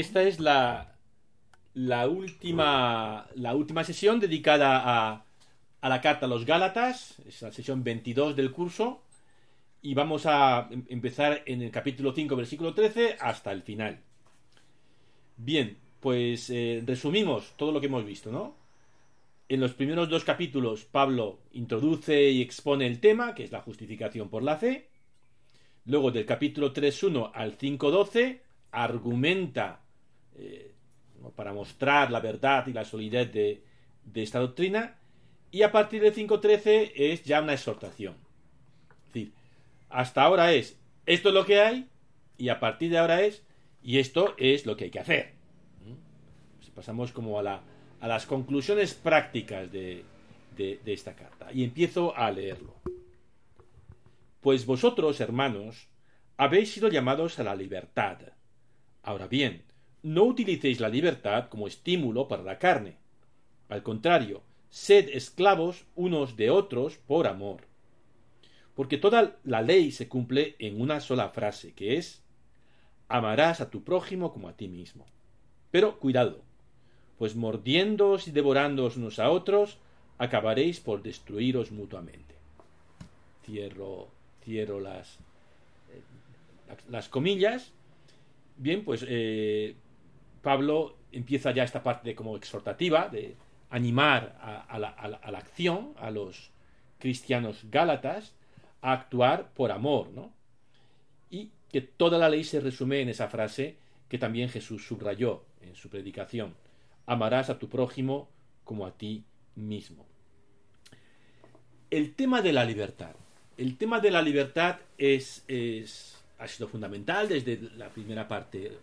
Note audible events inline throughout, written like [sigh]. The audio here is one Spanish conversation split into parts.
esta es la, última, la última sesión dedicada a, a la carta a los Gálatas, es la sesión 22 del curso, y vamos a em- empezar en el capítulo 5, versículo 13, hasta el final. Bien, pues eh, resumimos todo lo que hemos visto, ¿no? En los primeros dos capítulos, Pablo introduce y expone el tema, que es la justificación por la fe. Luego, del capítulo 3.1 al 5.12, argumenta eh, para mostrar la verdad y la solidez de, esta doctrina. Y a partir del 5.13 es ya una exhortación. Es decir, hasta ahora es esto es lo que hay, y a partir de ahora es y esto es lo que hay que hacer. Pues pasamos como a, la, a las conclusiones prácticas de esta carta. Y empiezo a leerlo. Pues vosotros, hermanos, habéis sido llamados a la libertad. Ahora bien, no utilicéis la libertad como estímulo para la carne. Al contrario, sed esclavos unos de otros por amor. Porque toda la ley se cumple en una sola frase, que es amarás a tu prójimo como a ti mismo. Pero cuidado, pues mordiéndoos y devorándoos unos a otros, acabaréis por destruiros mutuamente. Cierro, cierro las, eh, las, las, comillas. Bien, pues eh, Pablo empieza ya esta parte como exhortativa, de animar a, la, acción a los cristianos gálatas a actuar por amor, ¿no? Y que toda la ley se resume en esa frase que también Jesús subrayó en su predicación. Amarás a tu prójimo como a ti mismo. El tema de la libertad. El tema de la libertad es, ha sido fundamental desde la primera parte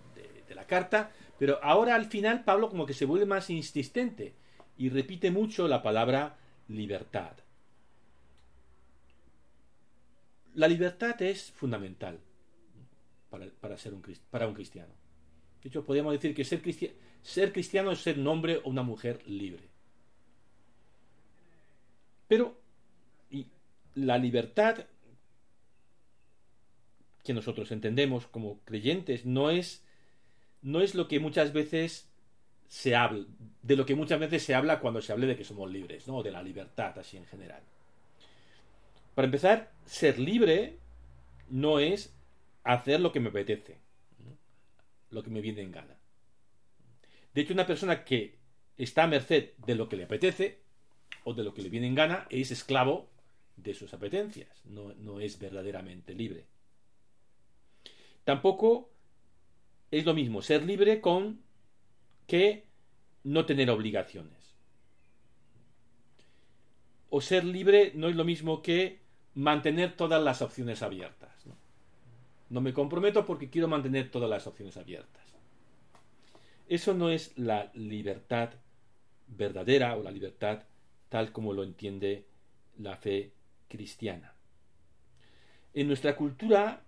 de la carta, pero ahora al final Pablo como que se vuelve más insistente y repite mucho la palabra libertad. La libertad es fundamental para, para, ser un, para un cristiano. De hecho, podríamos decir que ser, ser cristiano es ser un hombre o una mujer libre. Pero la libertad que nosotros entendemos como creyentes no es, no es lo que muchas veces se habla, de lo que muchas veces se habla cuando se hable de que somos libres, ¿no? de la libertad así en general. Para empezar, ser libre no es hacer lo que me apetece, lo que me viene en gana. De hecho, una persona que está a merced de lo que le apetece o de lo que le viene en gana es esclavo de sus apetencias, no, no es verdaderamente libre. Tampoco es lo mismo ser libre con que no tener obligaciones. O ser libre no es lo mismo que mantener todas las opciones abiertas. ¿no? me comprometo porque quiero mantener todas las opciones abiertas. Eso no es la libertad verdadera o la libertad tal como lo entiende la fe cristiana. En nuestra cultura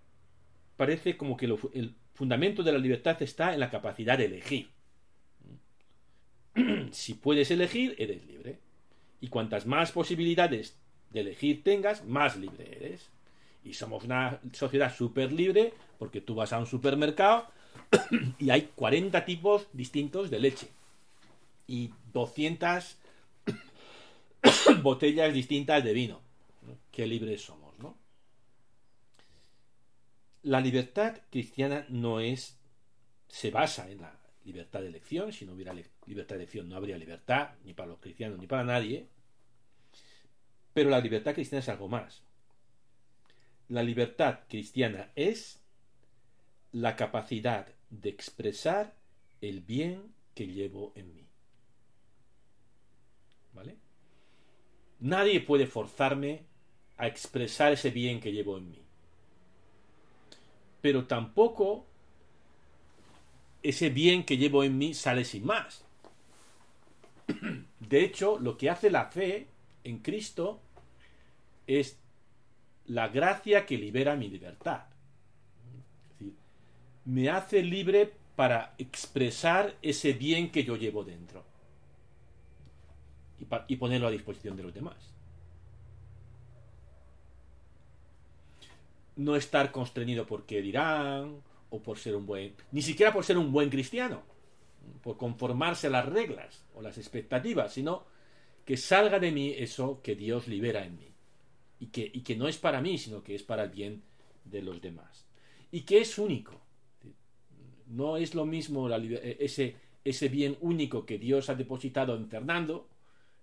parece como que lo, el fundamento de la libertad está en la capacidad de elegir. [clears throat] si puedes elegir, eres libre. Y cuantas más posibilidades de elegir tengas, más libre eres. Y somos una sociedad súper libre porque tú vas a un supermercado [clears throat] y hay 40 tipos distintos de leche. Y 200 [clears throat] botellas distintas de vino. Qué libres somos. La libertad cristiana no es. se basa en la libertad de elección. Si no hubiera libertad de elección, no habría libertad, ni para los cristianos, ni para nadie. Pero la libertad cristiana es algo más. La libertad cristiana es la capacidad de expresar el bien que llevo en mí. ¿Vale? Nadie puede forzarme a expresar ese bien que llevo en mí. Pero tampoco ese bien que llevo en mí sale sin más. De hecho, lo que hace la fe en Cristo es la gracia que libera mi libertad. Es decir, me hace libre para expresar ese bien que yo llevo dentro y, y ponerlo a disposición de los demás. No estar constreñido por qué dirán, o por ser un buen, ni siquiera por ser un buen cristiano, por conformarse a las reglas o las expectativas, sino que salga de mí eso que Dios libera en mí. Y que, y que no es para mí, sino que es para el bien de los demás. Y que es único. No es lo mismo ese, ese bien único que Dios ha depositado en Fernando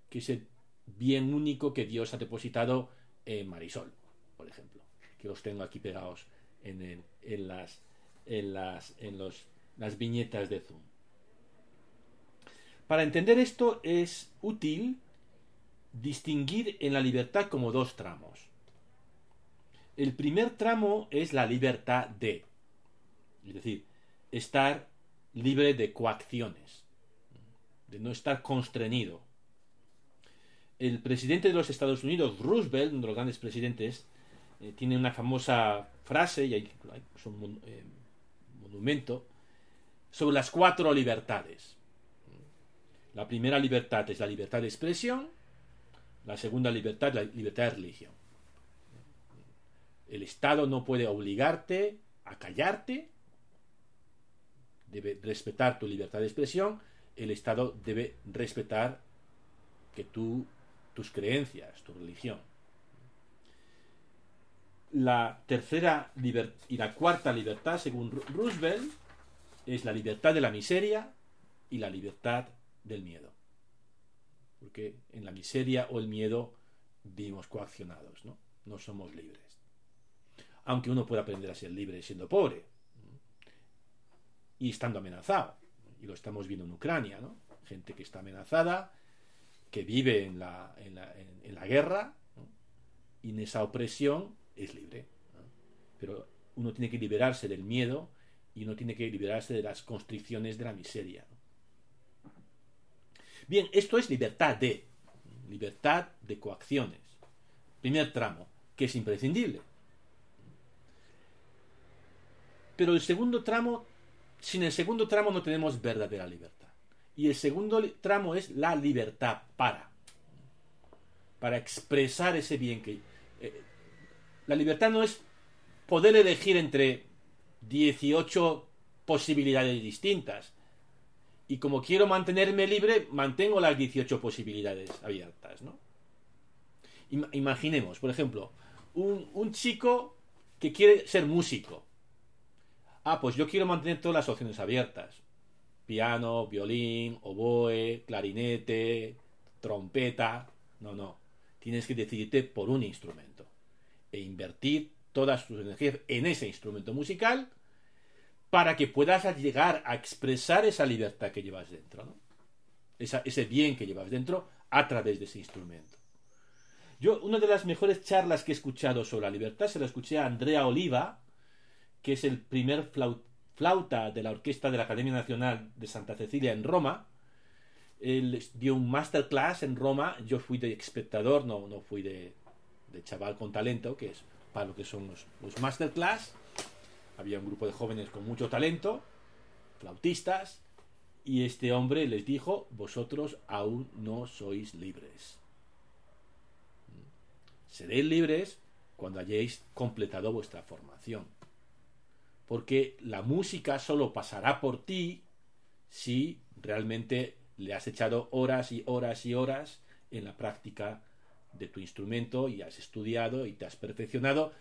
que ese bien único que Dios ha depositado en Marisol, por ejemplo, que los tengo aquí pegados en, las, las viñetas de Zoom. Para entender esto es útil distinguir en la libertad como dos tramos. El primer tramo es la libertad de, es decir, estar libre de coacciones, de no estar constreñido. El presidente de los Estados Unidos, Roosevelt, uno de los grandes presidentes, eh, tiene una famosa frase, y hay, un eh, monumento, sobre las cuatro libertades. La primera libertad es la libertad de expresión, la segunda libertad, la libertad de religión. El Estado no puede obligarte a callarte, debe respetar tu libertad de expresión, el Estado debe respetar que tú, tus creencias, tu religión. La tercera y la cuarta libertad, según Roosevelt, es la libertad de la miseria y la libertad del miedo porque en la miseria o el miedo vivimos coaccionados, ¿no? No somos libres. Aunque uno puede aprender a ser libre siendo pobre y estando amenazado. Y lo estamos viendo en Ucrania, ¿no? Gente que está amenazada, que vive en la, en la, en, la guerra, y en esa opresión es libre. Pero uno tiene que liberarse del miedo y uno tiene que liberarse de las constricciones de la miseria. Bien, esto es libertad de, libertad de coacciones. Primer tramo, que es imprescindible. Pero el segundo tramo, sin el segundo tramo no tenemos verdadera libertad. Y el segundo tramo es la libertad para. Para expresar ese bien que... Eh, la libertad no es poder elegir entre 18 posibilidades distintas y como quiero mantenerme libre, mantengo las 18 posibilidades abiertas, ¿no? Imaginemos, por ejemplo, un, chico que quiere ser músico. Ah, pues yo quiero mantener todas las opciones abiertas. Piano, violín, oboe, clarinete, trompeta. No, no. Tienes que decidirte por un instrumento. E invertir todas tus energías en ese instrumento musical para que puedas llegar a expresar esa libertad que llevas dentro, ese bien que llevas dentro a través de ese instrumento. Yo, una de las mejores charlas que he escuchado sobre la libertad se la escuché a Andrea Oliva, que es el primer flauta de la orquesta de la Academia Nacional de Santa Cecilia en Roma. Él dio un masterclass en Roma, yo fui de espectador, no, no fui de, chaval con talento, que es para lo que son los, los masterclass había un grupo de jóvenes con mucho talento, flautistas, y este hombre les dijo, vosotros aún no sois libres. Seréis libres cuando hayáis completado vuestra formación. Porque la música solo pasará por ti si realmente le has echado horas y horas y horas en la práctica de tu instrumento y has estudiado y te has perfeccionado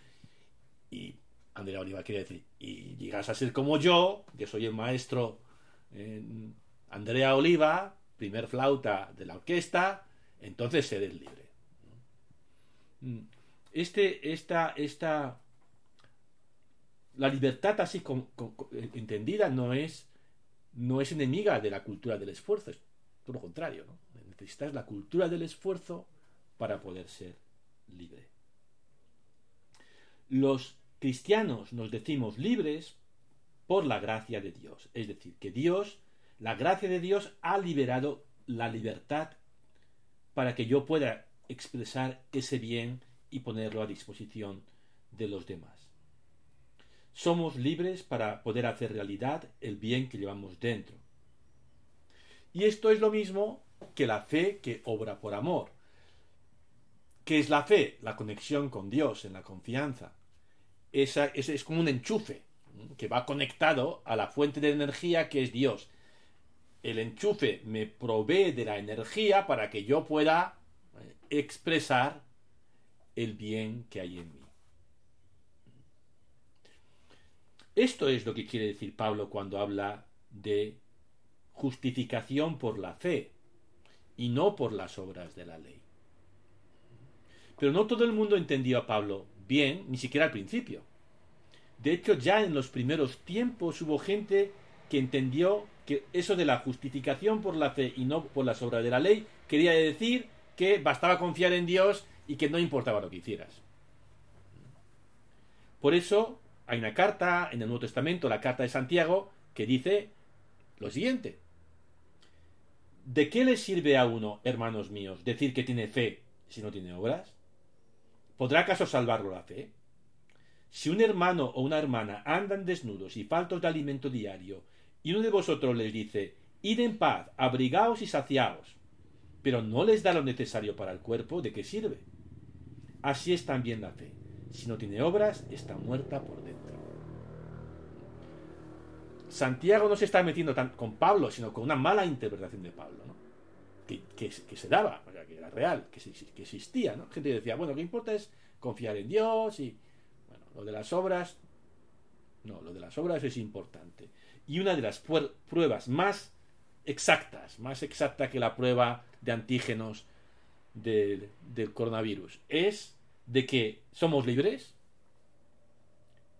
y Andrea Oliva quiere decir, y llegas a ser como yo, que soy el maestro Andrea Oliva, primer flauta de la orquesta, entonces eres libre. Mm. Este, esta, esta, la libertad así entendida no es, no es enemiga de la cultura del esfuerzo, es todo lo contrario. ¿no? Necesitas la cultura del esfuerzo para poder ser libre. Los cristianos nos decimos libres por la gracia de Dios. Es decir, que Dios, la gracia de Dios ha liberado la libertad para que yo pueda expresar ese bien y ponerlo a disposición de los demás. Somos libres para poder hacer realidad el bien que llevamos dentro. Y esto es lo mismo que la fe que obra por amor. ¿Qué es la fe? La conexión con Dios en la confianza esa, es como un enchufe. que va conectado a la fuente de energía que es Dios. El enchufe me provee de la energía para que yo pueda eh, expresar el bien que hay en mí. Esto es lo que quiere decir Pablo cuando habla de justificación por la fe y no por las obras de la ley. Pero no todo el mundo entendió a Pablo bien, ni siquiera al principio. De hecho, ya en los primeros tiempos hubo gente que entendió que eso de la justificación por la fe y no por las obras de la ley quería decir que bastaba confiar en Dios y que no importaba lo que hicieras. Por eso hay una carta en el Nuevo Testamento, la carta de Santiago, que dice lo siguiente. ¿De qué le sirve a uno, hermanos míos, decir que tiene fe si no tiene obras? ¿Podrá acaso salvarlo la fe? Si un hermano o una hermana andan desnudos y faltos de alimento diario, y uno de vosotros les dice, id en paz, abrigaos y saciaos, pero no les da lo necesario para el cuerpo, ¿de qué sirve? Así es también la fe. Si no tiene obras, está muerta por dentro. Santiago no se está metiendo con Pablo, sino con una mala interpretación de Pablo, ¿no? Que, se daba, que era real, que, existía. ¿no? Gente decía, bueno, que importa es confiar en Dios y bueno, lo de las obras, no, lo de las obras es importante. Y una de las pruebas más exactas, más exacta que la prueba de antígenos del, del coronavirus, es de que somos libres,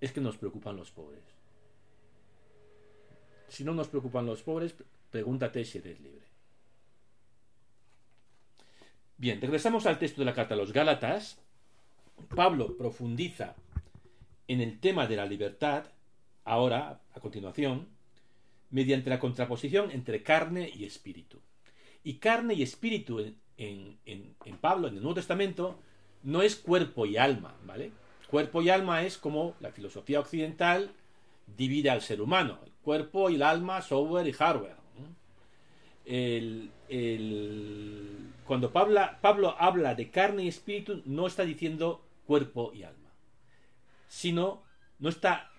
es que nos preocupan los pobres. Si no nos preocupan los pobres, pregúntate si eres libre. Bien, regresamos al texto de la carta a los Gálatas. Pablo profundiza en el tema de la libertad, ahora, a continuación, mediante la contraposición entre carne y espíritu. Y carne y espíritu en, en, Pablo, en el Nuevo Testamento, no es cuerpo y alma, ¿vale? Cuerpo y alma es como la filosofía occidental divide al ser humano, el cuerpo y el alma, software y hardware. Cuando Pablo, habla de carne y espíritu, no está diciendo cuerpo y alma, sino no está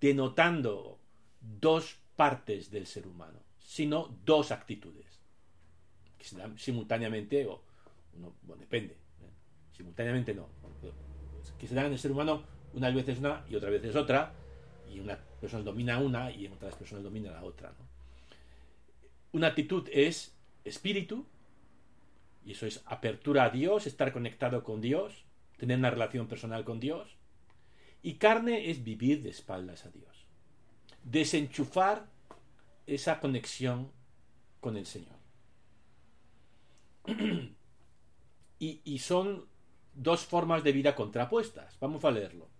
denotando dos partes del ser humano, sino dos actitudes, que se dan simultáneamente, o bueno, depende, ¿eh? simultáneamente no, que se dan en el ser humano unas veces una y otras veces otra, y una persona domina una y en otras personas domina la otra. Una actitud es espíritu, y eso es apertura a Dios, estar conectado con Dios, tener una relación personal con Dios. Y carne es vivir de espaldas a Dios. Desenchufar esa conexión con el Señor. [clears throat] y, y son dos formas de vida contrapuestas. Vamos a leerlo.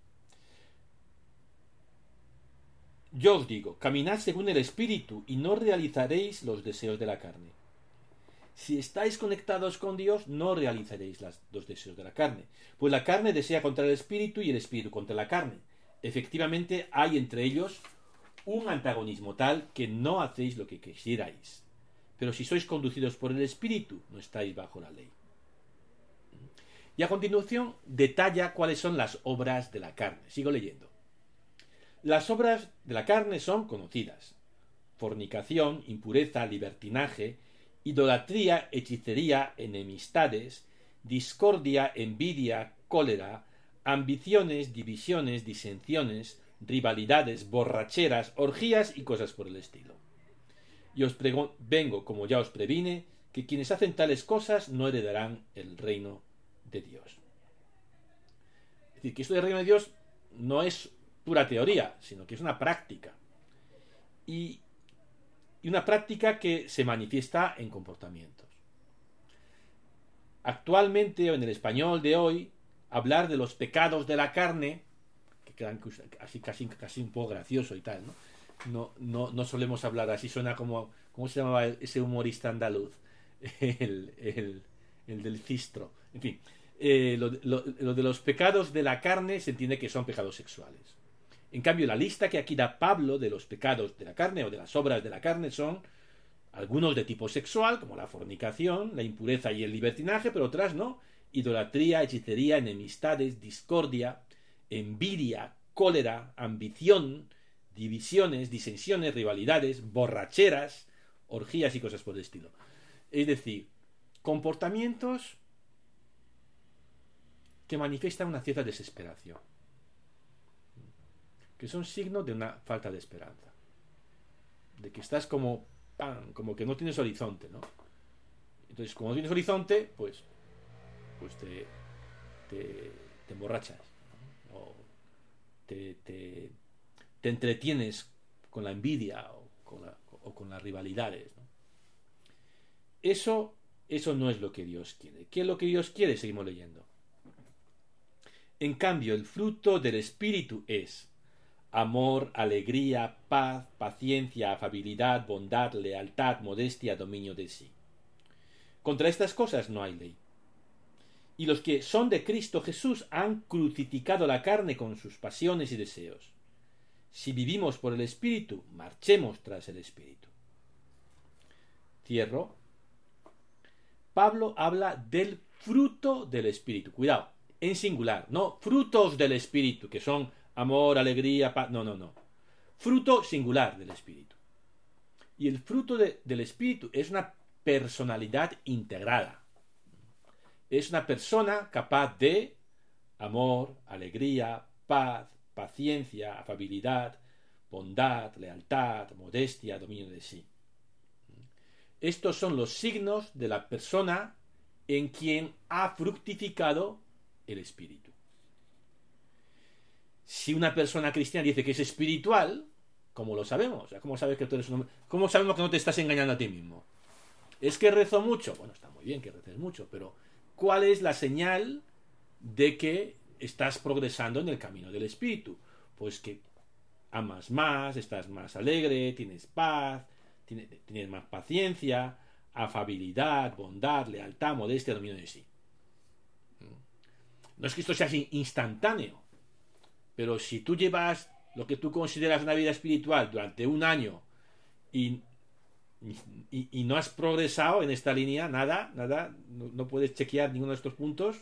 Yo os digo, caminad según el Espíritu y no realizaréis los deseos de la carne. Si estáis conectados con Dios, no realizaréis los deseos de la carne, pues la carne desea contra el Espíritu y el Espíritu contra la carne. Efectivamente, hay entre ellos un antagonismo tal que no hacéis lo que quisierais. Pero si sois conducidos por el Espíritu, no estáis bajo la ley. Y a continuación detalla cuáles son las obras de la carne. Sigo leyendo. Las obras de la carne son conocidas. Fornicación, impureza, libertinaje, idolatría, hechicería, enemistades, discordia, envidia, cólera, ambiciones, divisiones, disensiones, rivalidades, borracheras, orgías y cosas por el estilo. Y os vengo, como ya os previne, que quienes hacen tales cosas no heredarán el reino de Dios. Es decir, que esto del reino de Dios no es pura teoría, sino que es una práctica. Y, una práctica que se manifiesta en comportamientos. Actualmente, o en el español de hoy, hablar de los pecados de la carne, que quedan casi, un poco gracioso y tal, ¿no? No, no, solemos hablar así, suena como, ¿cómo se llamaba ese humorista andaluz? [laughs] El, el, del cistro. En fin, eh, lo de los pecados de la carne se entiende que son pecados sexuales. En cambio, la lista que aquí da Pablo de los pecados de la carne o de las obras de la carne son algunos de tipo sexual, como la fornicación, la impureza y el libertinaje, pero otras no. Idolatría, hechicería, enemistades, discordia, envidia, cólera, ambición, divisiones, disensiones, rivalidades, borracheras, orgías y cosas por el estilo. Es decir, comportamientos que manifiestan una cierta desesperación, que son signos de una falta de esperanza, de que estás como, como que no tienes horizonte, ¿no? Entonces, como no tienes horizonte, pues, pues te, te, emborrachas, o te, te, entretienes con la envidia o con, o con las rivalidades. Eso, eso no es lo que Dios quiere. ¿Qué es lo que Dios quiere? Seguimos leyendo. En cambio, el fruto del Espíritu es amor, alegría, paz, paciencia, afabilidad, bondad, lealtad, modestia, dominio de sí. Contra estas cosas no hay ley. Y los que son de Cristo Jesús han crucificado la carne con sus pasiones y deseos. Si vivimos por el Espíritu, marchemos tras el Espíritu. Cierro. Pablo habla del fruto del Espíritu. Cuidado, en singular, no frutos del Espíritu, que son amor, alegría, paz. No, no, no. Fruto singular del Espíritu. Y el fruto del Espíritu es una personalidad integrada. Es una persona capaz de amor, alegría, paz, paciencia, afabilidad, bondad, lealtad, modestia, dominio de sí. Estos son los signos de la persona en quien ha fructificado el espíritu. Si una persona cristiana dice que es espiritual, ¿cómo lo sabemos? ¿Cómo sabes que tú eres un ¿Cómo sabemos que no te estás engañando a ti mismo? ¿Es que rezo mucho? Bueno, está muy bien que reces mucho, pero ¿cuál es la señal de que estás progresando en el camino del espíritu? Pues que amas más, estás más alegre, tienes paz, tienes, más paciencia, afabilidad, bondad, lealtad, modestia, dominio de sí. No es que esto sea instantáneo, pero si tú llevas lo que tú consideras una vida espiritual durante un año y y, no has progresado en esta línea, nada, nada, no, puedes chequear ninguno de estos puntos,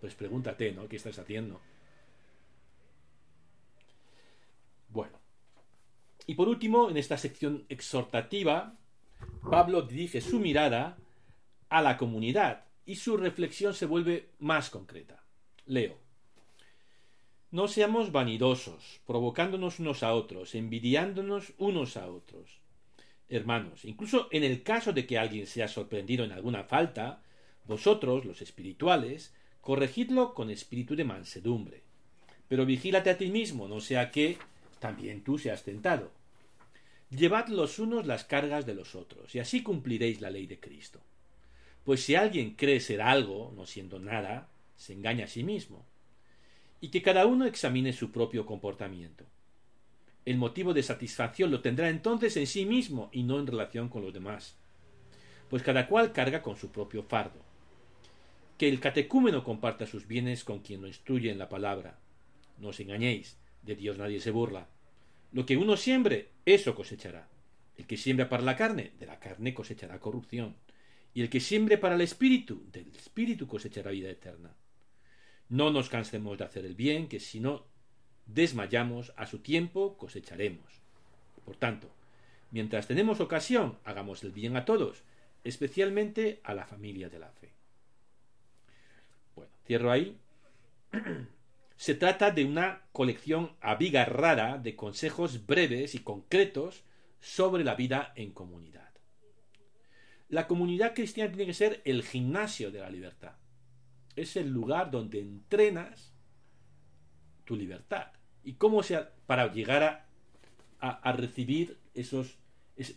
pues pregúntate, ¿no? ¿Qué estás haciendo? Bueno. Y por último, en esta sección exhortativa, Pablo dirige su mirada a la comunidad y su reflexión se vuelve más concreta. Leo. No seamos vanidosos, provocándonos unos a otros, envidiándonos unos a otros hermanos, incluso en el caso de que alguien sea sorprendido en alguna falta, vosotros, los espirituales, corregidlo con espíritu de mansedumbre. Pero vigílate a ti mismo, no sea que también tú seas tentado. Llevad los unos las cargas de los otros, y así cumpliréis la ley de Cristo. Pues si alguien cree ser algo, no siendo nada, se engaña a sí mismo. Y que cada uno examine su propio comportamiento el motivo de satisfacción lo tendrá entonces en sí mismo y no en relación con los demás, pues cada cual carga con su propio fardo. Que el catecúmeno comparta sus bienes con quien lo instruye en la palabra. No os engañéis, de Dios nadie se burla. Lo que uno siembre, eso cosechará. El que siembra para la carne, de la carne cosechará corrupción. Y el que siembre para el espíritu, del espíritu cosechará vida eterna. No nos cansemos de hacer el bien, que si no desmayamos, a su tiempo cosecharemos. Por tanto, mientras tenemos ocasión, hagamos el bien a todos, especialmente a la familia de la fe. Bueno, cierro ahí. [clears throat] Se trata de una colección abigarrada de consejos breves y concretos sobre la vida en comunidad. La comunidad cristiana tiene que ser el gimnasio de la libertad. Es el lugar donde entrenas tu libertad. ¿Y cómo se para llegar a, a, recibir esos,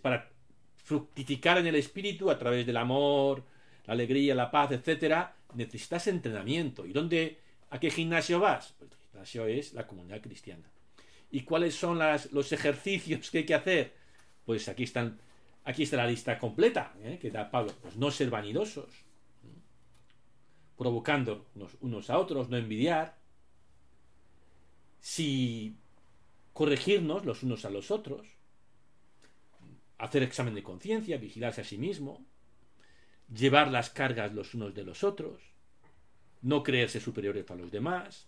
para fructificar en el espíritu a través del amor, la alegría, la paz, etcétera, necesitas entrenamiento. ¿Y dónde, a qué gimnasio vas? Pues el gimnasio es la comunidad cristiana. ¿Y cuáles son las, los ejercicios que hay que hacer? Pues aquí están, aquí está la lista completa ¿eh? que da Pablo. Pues no ser vanidosos, provocando unos a otros, no envidiar, si corregirnos los unos a los otros, hacer examen de conciencia, vigilarse a sí mismo, llevar las cargas los unos de los otros, no creerse superiores a los demás,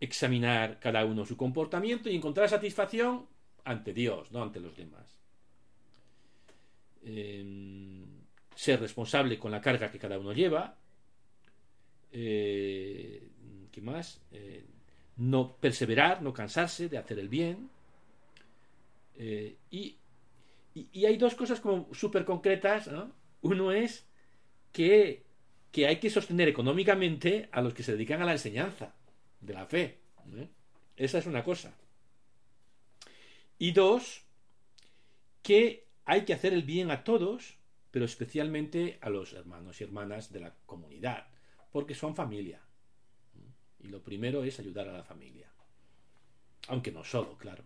examinar cada uno su comportamiento y encontrar satisfacción ante Dios, no ante los demás. Em, ser responsable con la carga que cada uno lleva. Eh, ¿Qué más? Eh, no perseverar, no cansarse de hacer el bien. Eh, y, hay dos cosas como súper concretas. Uno es que, hay que sostener económicamente a los que se dedican a la enseñanza de la fe. Esa es una cosa. Y dos, que hay que hacer el bien a todos, pero especialmente a los hermanos y hermanas de la comunidad, porque son familia. Y lo primero es ayudar a la familia. Aunque no solo, claro.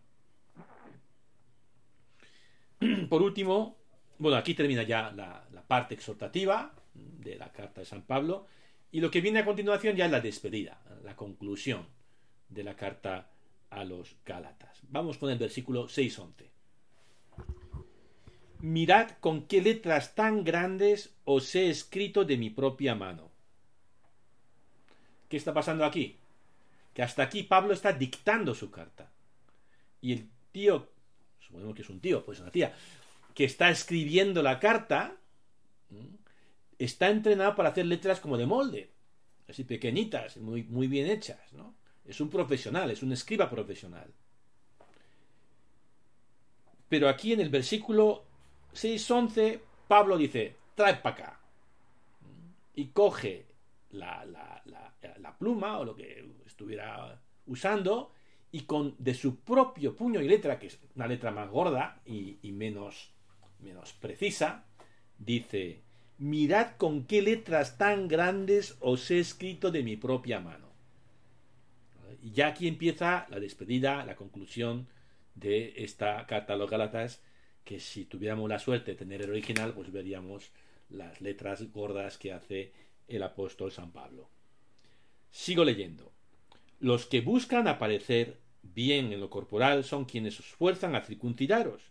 [clears throat] Por último, bueno, aquí termina ya la, parte exhortativa de la carta de San Pablo. Y lo que viene a continuación ya es la despedida, la conclusión de la carta a los Gálatas. Vamos con el versículo 6-11. Mirad con qué letras tan grandes os he escrito de mi propia mano. ¿Qué está pasando aquí? Que hasta aquí Pablo está dictando su carta. Y el tío, suponemos que es un tío, pues una tía, que está escribiendo la carta, está entrenado para hacer letras como de molde, así pequeñitas, muy, muy bien hechas, ¿no? Es un profesional, es un escriba profesional. Pero aquí en el versículo 6.11, Pablo dice, trae para acá. Y coge la, pluma o lo que estuviera usando y con de su propio puño y letra, que es una letra más gorda y, menos, menos precisa, dice, mirad con qué letras tan grandes os he escrito de mi propia mano. Y ya aquí empieza la despedida, la conclusión de esta carta a los Gálatas, que si tuviéramos la suerte de tener el original, pues veríamos las letras gordas que hace el apóstol San Pablo. Sigo leyendo. Los que buscan aparecer bien en lo corporal son quienes se esfuerzan a circuncidaros,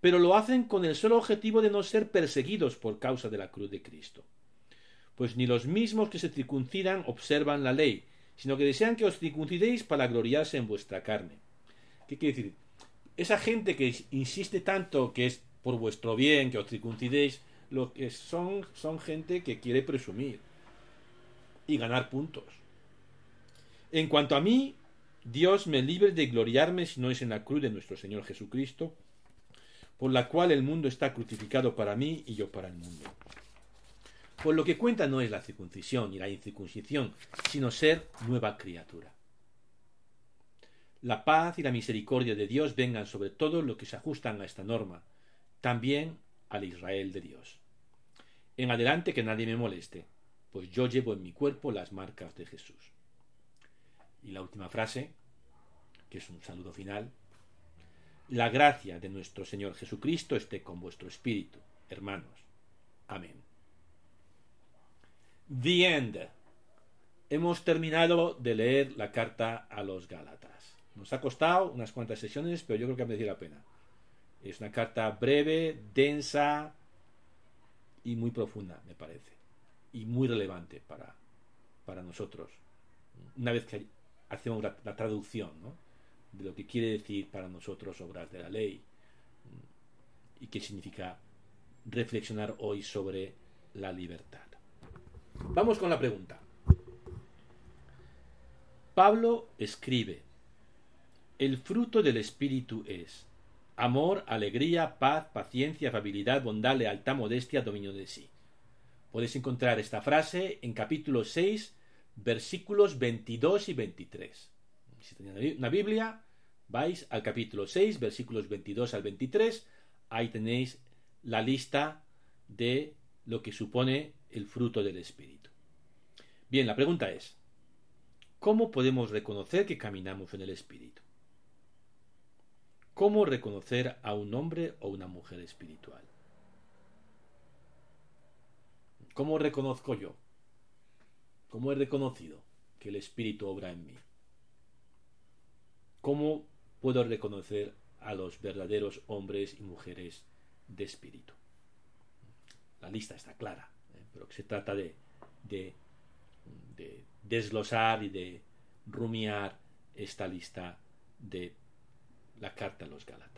pero lo hacen con el solo objetivo de no ser perseguidos por causa de la cruz de Cristo. Pues ni los mismos que se circuncidan observan la ley, sino que desean que os circuncidéis para gloriarse en vuestra carne. ¿Qué quiere decir? Esa gente que insiste tanto que es por vuestro bien, que os circuncidéis, lo que son, son gente que quiere presumir y ganar puntos. En cuanto a mí, Dios me libre de gloriarme si no es en la cruz de nuestro Señor Jesucristo, por la cual el mundo está crucificado para mí y yo para el mundo. Pues lo que cuenta no es la circuncisión y la incircuncisión, sino ser nueva criatura. La paz y la misericordia de Dios vengan sobre todo los que se ajustan a esta norma, también al Israel de Dios. En adelante que nadie me moleste, pues yo llevo en mi cuerpo las marcas de Jesús. Y la última frase, que es un saludo final. La gracia de nuestro Señor Jesucristo esté con vuestro espíritu, hermanos. Amén. The End. Hemos terminado de leer la carta a los Gálatas. Nos ha costado unas cuantas sesiones, pero yo creo que ha merecido la pena. Es una carta breve, densa y muy profunda, me parece. Y muy relevante para, para nosotros. Una vez que hacemos la, traducción de lo que quiere decir para nosotros obras de la ley y qué significa reflexionar hoy sobre la libertad. Vamos con la pregunta. Pablo escribe, el fruto del Espíritu es amor, alegría, paz, paciencia, afabilidad, bondad, lealtad, modestia, dominio de sí. Podéis encontrar esta frase en capítulo 6, versículos 22 y 23. Si tenéis una Biblia, vais al capítulo 6, versículos 22 al 23. Ahí tenéis la lista de lo que supone el fruto del Espíritu. Bien, la pregunta es, ¿cómo podemos reconocer que caminamos en el Espíritu? ¿Cómo reconocer a un hombre o una mujer espiritual? ¿Cómo reconozco yo? ¿Cómo he reconocido que el Espíritu obra en mí? ¿Cómo puedo reconocer a los verdaderos hombres y mujeres de espíritu? La lista está clara pero que se trata de, de, desglosar y de rumiar esta lista de la carta a los Gálatas.